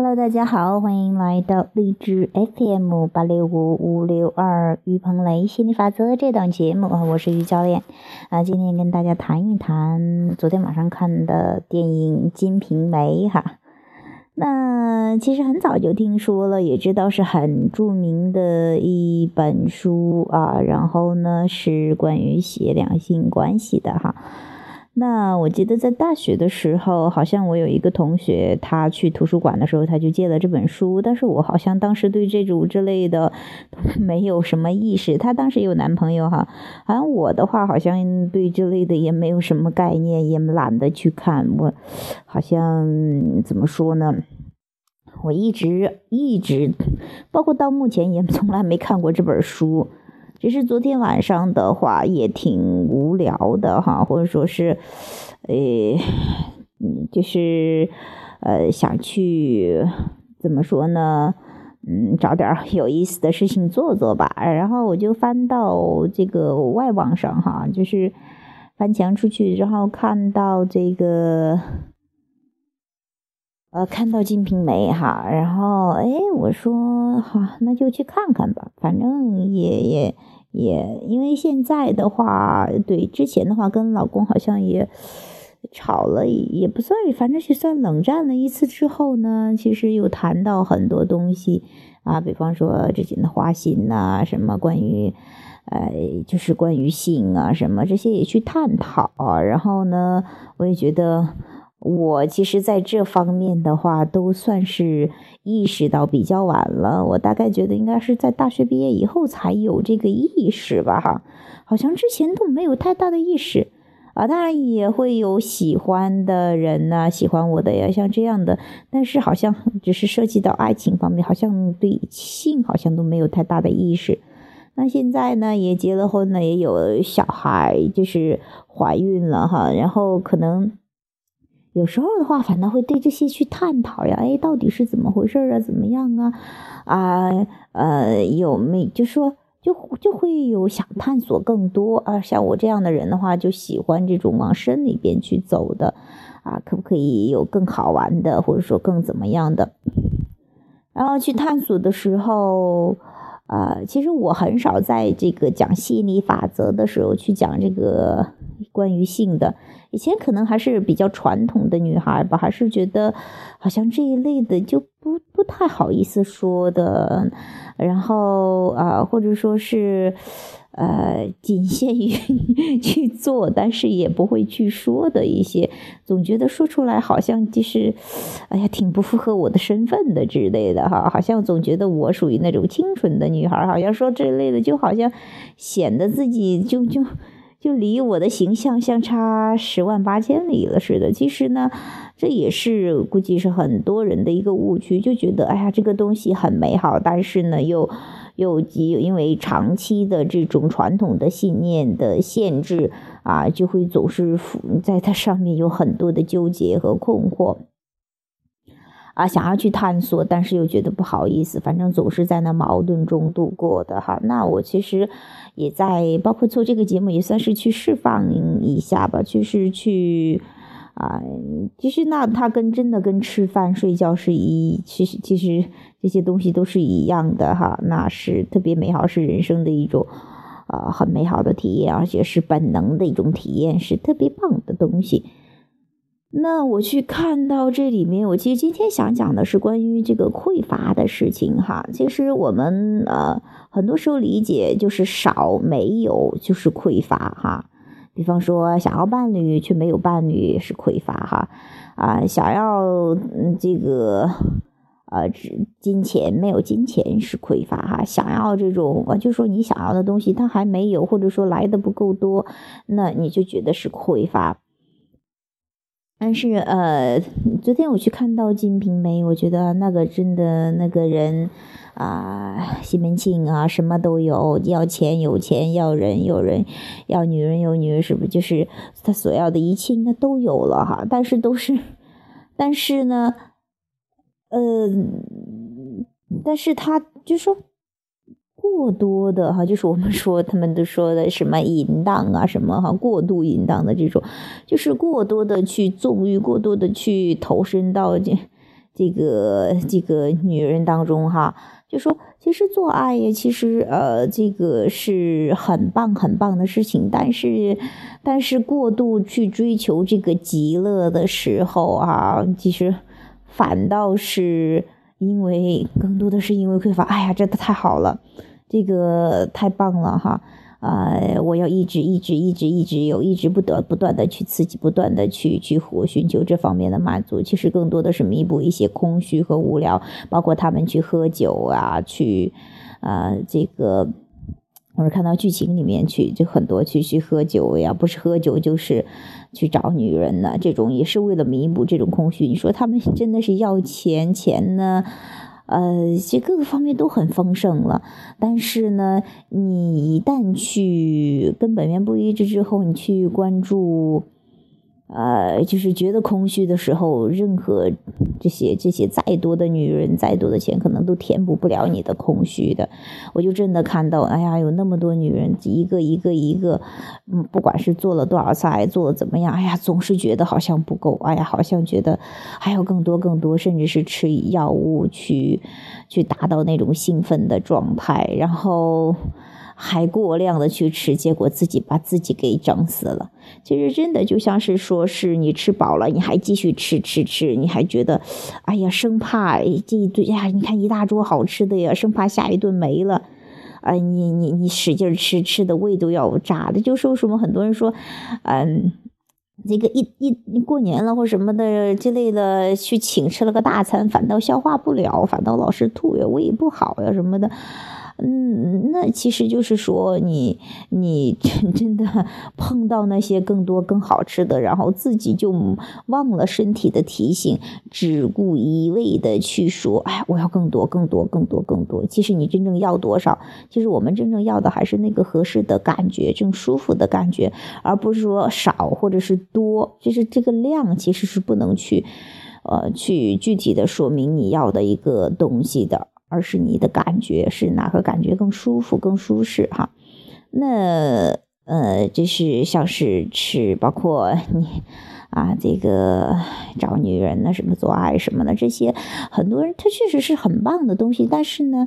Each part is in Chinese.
Hello，大家好，欢迎来到荔枝 FM 八六五五六二于鹏雷心理法则这档节目啊，我是于教练啊，今天跟大家谈一谈昨天晚上看的电影《金瓶梅》哈。那其实很早就听说了，也知道是很著名的一本书啊，然后呢是关于写两性关系的哈。那我记得在大学的时候，好像我有一个同学，他去图书馆的时候，他就借了这本书。但是我好像当时对这种之类的 没有什么意识。他当时有男朋友哈，好像我的话好像对这类的也没有什么概念，也懒得去看。我好像怎么说呢？我一直一直，包括到目前也从来没看过这本书。只是昨天晚上的话也挺无聊的哈，或者说是，呃，就是呃想去怎么说呢？嗯，找点有意思的事情做做吧。然后我就翻到这个外网上哈，就是翻墙出去，然后看到这个，呃，看到《金瓶梅》哈，然后哎，我说好，那就去看看吧，反正也也。也因为现在的话，对之前的话跟老公好像也吵了，也不算，反正是算冷战了一次之后呢，其实又谈到很多东西啊，比方说之前的花心呐，什么关于，呃，就是关于性啊什么这些也去探讨啊，然后呢，我也觉得。我其实在这方面的话，都算是意识到比较晚了。我大概觉得应该是在大学毕业以后才有这个意识吧，哈，好像之前都没有太大的意识啊。当然也会有喜欢的人呢，喜欢我的呀，像这样的。但是好像 只是涉及到爱情方面，好像对性好像都没有太大的意识。那现在呢，也结了婚了，也有小孩，就是怀孕了哈，然后可能。有时候的话，反倒会对这些去探讨呀，哎，到底是怎么回事啊？怎么样啊？啊，呃，有没就说就就会有想探索更多啊？像我这样的人的话，就喜欢这种往深里边去走的啊，可不可以有更好玩的，或者说更怎么样的？然后去探索的时候，啊，其实我很少在这个讲吸引力法则的时候去讲这个关于性的。以前可能还是比较传统的女孩吧，还是觉得好像这一类的就不不太好意思说的，然后啊，或者说是呃，仅限于去做，但是也不会去说的一些，总觉得说出来好像就是，哎呀，挺不符合我的身份的之类的哈，好像总觉得我属于那种清纯的女孩，好像说这类的就好像显得自己就就。就离我的形象相差十万八千里了似的。其实呢，这也是估计是很多人的一个误区，就觉得哎呀，这个东西很美好，但是呢，又又因为长期的这种传统的信念的限制啊，就会总是在它上面有很多的纠结和困惑。啊，想要去探索，但是又觉得不好意思，反正总是在那矛盾中度过的哈。那我其实也在，包括做这个节目，也算是去释放一下吧，就是去啊，其实那它跟真的跟吃饭睡觉是一，其实其实这些东西都是一样的哈。那是特别美好，是人生的一种啊很美好的体验，而且是本能的一种体验，是特别棒的东西。那我去看到这里面，我其实今天想讲的是关于这个匮乏的事情哈。其实我们呃很多时候理解就是少没有就是匮乏哈。比方说想要伴侣却没有伴侣是匮乏哈啊，想要这个呃金钱没有金钱是匮乏哈。想要这种啊就说你想要的东西它还没有，或者说来的不够多，那你就觉得是匮乏。但是呃，昨天我去看到《金瓶梅》，我觉得那个真的那个人啊，西门庆啊，什么都有，要钱有钱，要人有人，要女人有女人，是不是？就是他所要的一切应该都有了哈。但是都是，但是呢，呃，但是他就说。过多的哈，就是我们说他们都说的什么淫荡啊，什么哈，过度淫荡的这种，就是过多的去纵欲，过多的去投身到这这个这个女人当中哈，就说其实做爱呀，其实呃这个是很棒很棒的事情，但是但是过度去追求这个极乐的时候啊，其实反倒是因为更多的是因为匮乏。哎呀，真的太好了，这个太棒了哈。呃，我要一直一直一直一直有，一直不得不断的去刺激，不断的去去活，寻求这方面的满足。其实更多的是弥补一些空虚和无聊，包括他们去喝酒啊，去，呃，这个或者看到剧情里面去，就很多去去喝酒呀，不是喝酒就是去找女人呢，这种也是为了弥补这种空虚。你说他们真的是要钱钱呢？呃，其实各个方面都很丰盛了，但是呢，你一旦去跟本源不一致之后，你去关注。呃，就是觉得空虚的时候，任何这些这些再多的女人，再多的钱，可能都填补不了你的空虚的。我就真的看到，哎呀，有那么多女人，一个一个一个，嗯，不管是做了多少菜，做的怎么样，哎呀，总是觉得好像不够，哎呀，好像觉得还要更多更多，甚至是吃药物去去达到那种兴奋的状态，然后。还过量的去吃，结果自己把自己给整死了。其实真的就像是说，是你吃饱了，你还继续吃吃吃，你还觉得，哎呀，生怕这一顿呀，你看一大桌好吃的呀，生怕下一顿没了，啊，你你你使劲吃，吃的胃都要炸的。就是为什么很多人说，嗯，这个一一过年了或什么的之类的，去请吃了个大餐，反倒消化不了，反倒老是吐呀，胃不好呀什么的。嗯，那其实就是说，你你真 真的碰到那些更多更好吃的，然后自己就忘了身体的提醒，只顾一味的去说，哎，我要更多更多更多更多。其实你真正要多少？其实我们真正要的还是那个合适的感觉，正舒服的感觉，而不是说少或者是多。就是这个量其实是不能去，呃，去具体的说明你要的一个东西的。而是你的感觉是哪个感觉更舒服、更舒适哈？那呃，就是像是吃，包括你啊，这个找女人呢，什么做爱什么的，这些很多人他确实是很棒的东西。但是呢，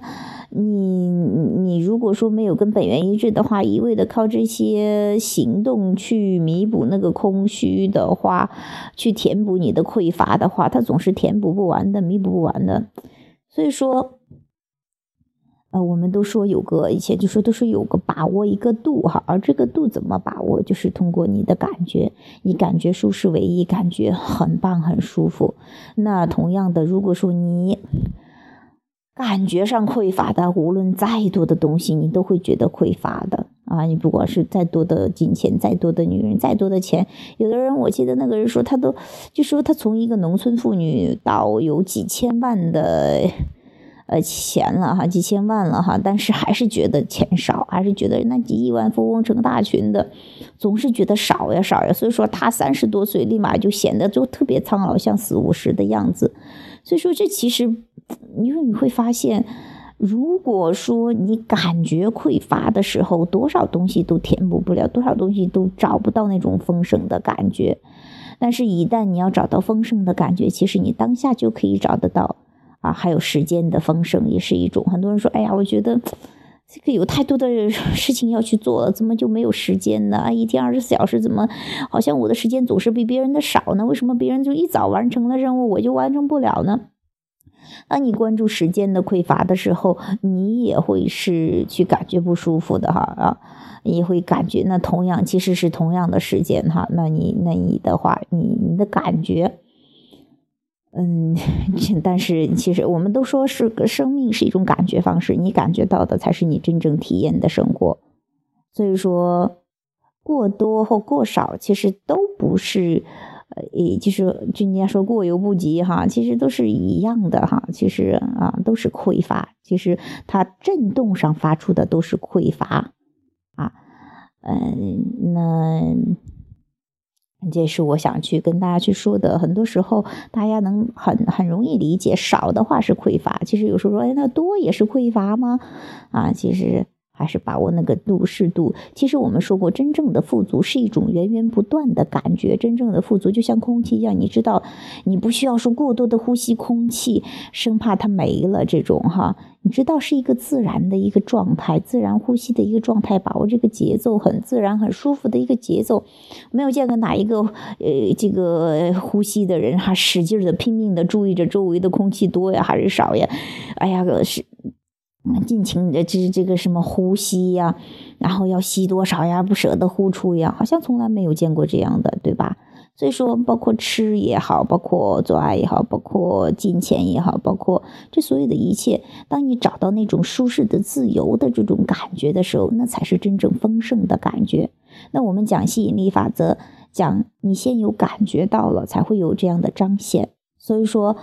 你你如果说没有跟本源一致的话，一味的靠这些行动去弥补那个空虚的话，去填补你的匮乏的话，它总是填补不完的，弥补不完的。所以说。呃，我们都说有个以前就说都是有个把握一个度哈，而这个度怎么把握，就是通过你的感觉，你感觉舒适为一，感觉很棒很舒服。那同样的，如果说你感觉上匮乏的，无论再多的东西，你都会觉得匮乏的啊！你不管是再多的金钱，再多的女人，再多的钱，有的人我记得那个人说，他都就说他从一个农村妇女到有几千万的。呃，钱了哈，几千万了哈，但是还是觉得钱少，还是觉得那几亿万富翁成大群的，总是觉得少呀少呀。所以说他三十多岁，立马就显得就特别苍老，像四五十的样子。所以说这其实，因为你会发现，如果说你感觉匮乏的时候，多少东西都填补不了，多少东西都找不到那种丰盛的感觉。但是，一旦你要找到丰盛的感觉，其实你当下就可以找得到。啊，还有时间的丰盛也是一种。很多人说：“哎呀，我觉得这个有太多的事 情要去做了，怎么就没有时间呢？一天二十四小时，怎么好像我的时间总是比别人的少呢？为什么别人就一早完成了任务，我就完成不了呢？”当你关注时间的匮乏的时候，你也会是去感觉不舒服的哈啊，也会感觉那同样其实是同样的时间哈，那你那你的话，你你的感觉。嗯，但是其实我们都说是个生命是一种感觉方式，你感觉到的才是你真正体验的生活。所以说，过多或过少其实都不是，呃，也就是就人家说过犹不及哈，其实都是一样的哈。其实啊，都是匮乏，其实它震动上发出的都是匮乏啊。嗯，那。这是我想去跟大家去说的。很多时候，大家能很很容易理解，少的话是匮乏。其实有时候说，哎，那多也是匮乏吗？啊，其实。还是把握那个度适度。其实我们说过，真正的富足是一种源源不断的感觉。真正的富足就像空气一样，你知道，你不需要说过多的呼吸空气，生怕它没了这种哈。你知道是一个自然的一个状态，自然呼吸的一个状态，把握这个节奏，很自然、很舒服的一个节奏。没有见过哪一个呃，这个呼吸的人还使劲的、拼命的注意着周围的空气多呀还是少呀？哎呀，是尽情的这这个什么呼吸呀，然后要吸多少呀，不舍得呼出呀，好像从来没有见过这样的，对吧？所以说，包括吃也好，包括做爱也好，包括金钱也好，包括这所有的一切，当你找到那种舒适的、自由的这种感觉的时候，那才是真正丰盛的感觉。那我们讲吸引力法则，讲你先有感觉到了，才会有这样的彰显。所以说。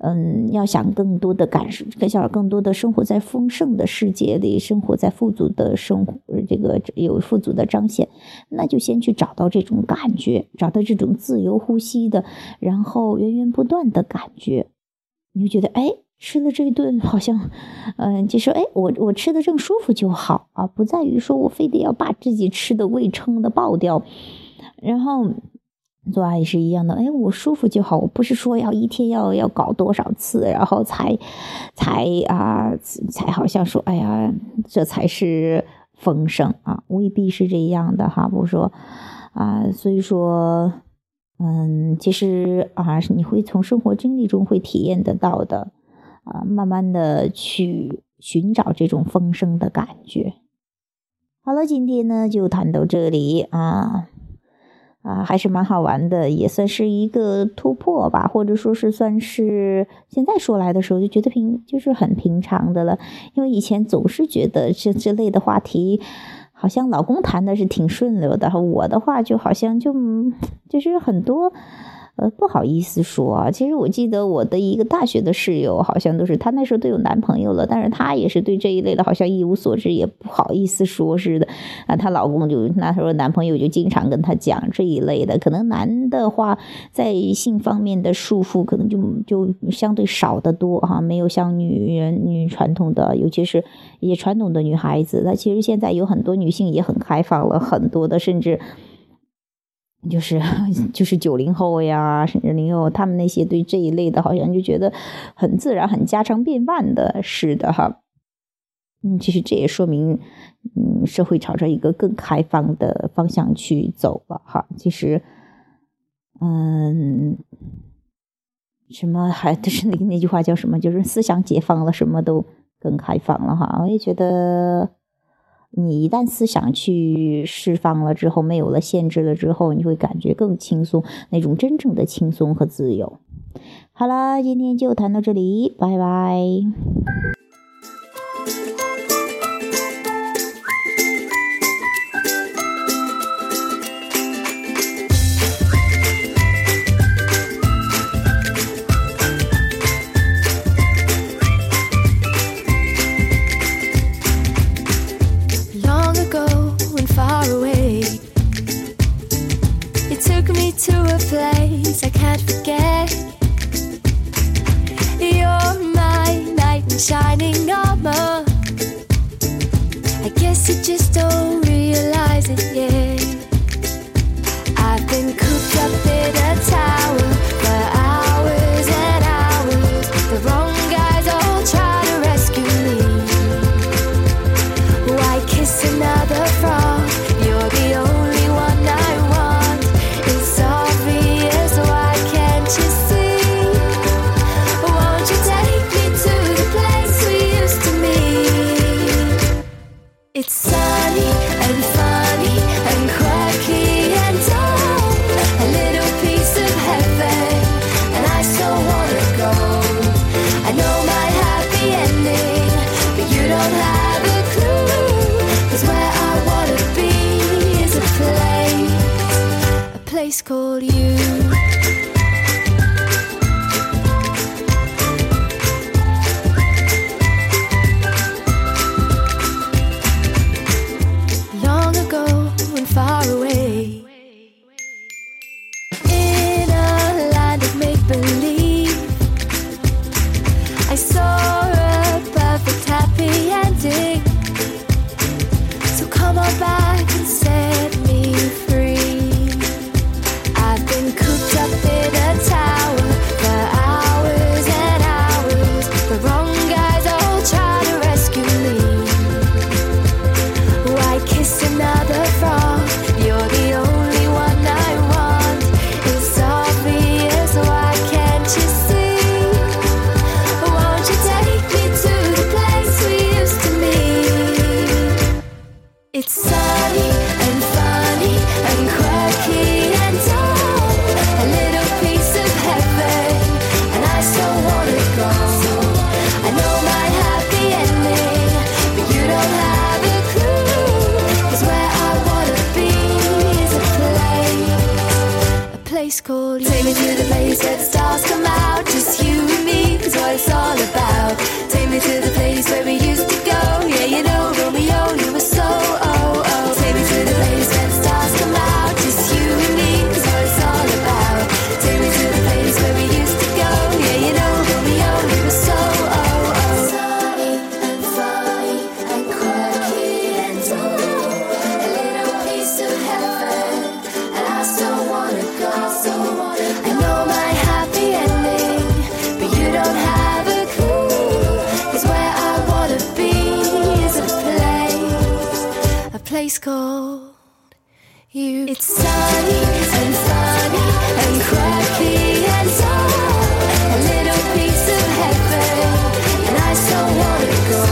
嗯，要想更多的感受，想更多的生活在丰盛的世界里，生活在富足的生活，这个有富足的彰显，那就先去找到这种感觉，找到这种自由呼吸的，然后源源不断的感觉，你就觉得，哎，吃了这一顿好像，嗯，就说，哎，我我吃的正舒服就好啊，不在于说我非得要把自己吃的胃撑的爆掉，然后。做爱也是一样的，哎，我舒服就好，我不是说要一天要要搞多少次，然后才才啊才好像说，哎呀，这才是丰盛啊，未必是这样的哈。不是说啊，所以说，嗯，其实啊，你会从生活经历中会体验得到的啊，慢慢的去寻找这种丰盛的感觉。好了，今天呢就谈到这里啊。啊，还是蛮好玩的，也算是一个突破吧，或者说是算是现在说来的时候就觉得平，就是很平常的了。因为以前总是觉得这这类的话题，好像老公谈的是挺顺溜的，我的话就好像就就是很多。呃，不好意思说啊，其实我记得我的一个大学的室友，好像都是她那时候都有男朋友了，但是她也是对这一类的，好像一无所知，也不好意思说似的。啊，她老公就那时候男朋友就经常跟她讲这一类的，可能男的话在性方面的束缚可能就就相对少得多哈，没有像女人女传统的，尤其是一些传统的女孩子，那其实现在有很多女性也很开放了，很多的甚至。就是 就是九零后呀，甚至零后，他们那些对这一类的，好像就觉得很自然、很家常便饭的，是的哈。嗯，其实这也说明，嗯，社会朝着一个更开放的方向去走了哈。其实，嗯，什么还 就是那个那句话叫什么？就是思想解放了，什么都更开放了哈。我也觉得。你一旦思想去释放了之后，没有了限制了之后，你会感觉更轻松，那种真正的轻松和自由。好啦，今天就谈到这里，拜拜。took me to a place I can't forget. You're my knight in shining armor. I guess you just don't realize it yet. I've been cooped up in a tower. just baby, cold. You it's sunny and funny and quirky and dull. A little piece of heaven, and I so want to go.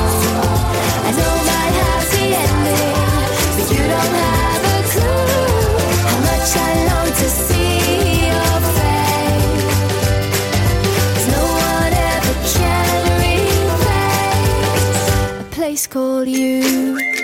I know my happy ending, but you don't have a clue how much I long to see your face. No one ever can replace a place called you.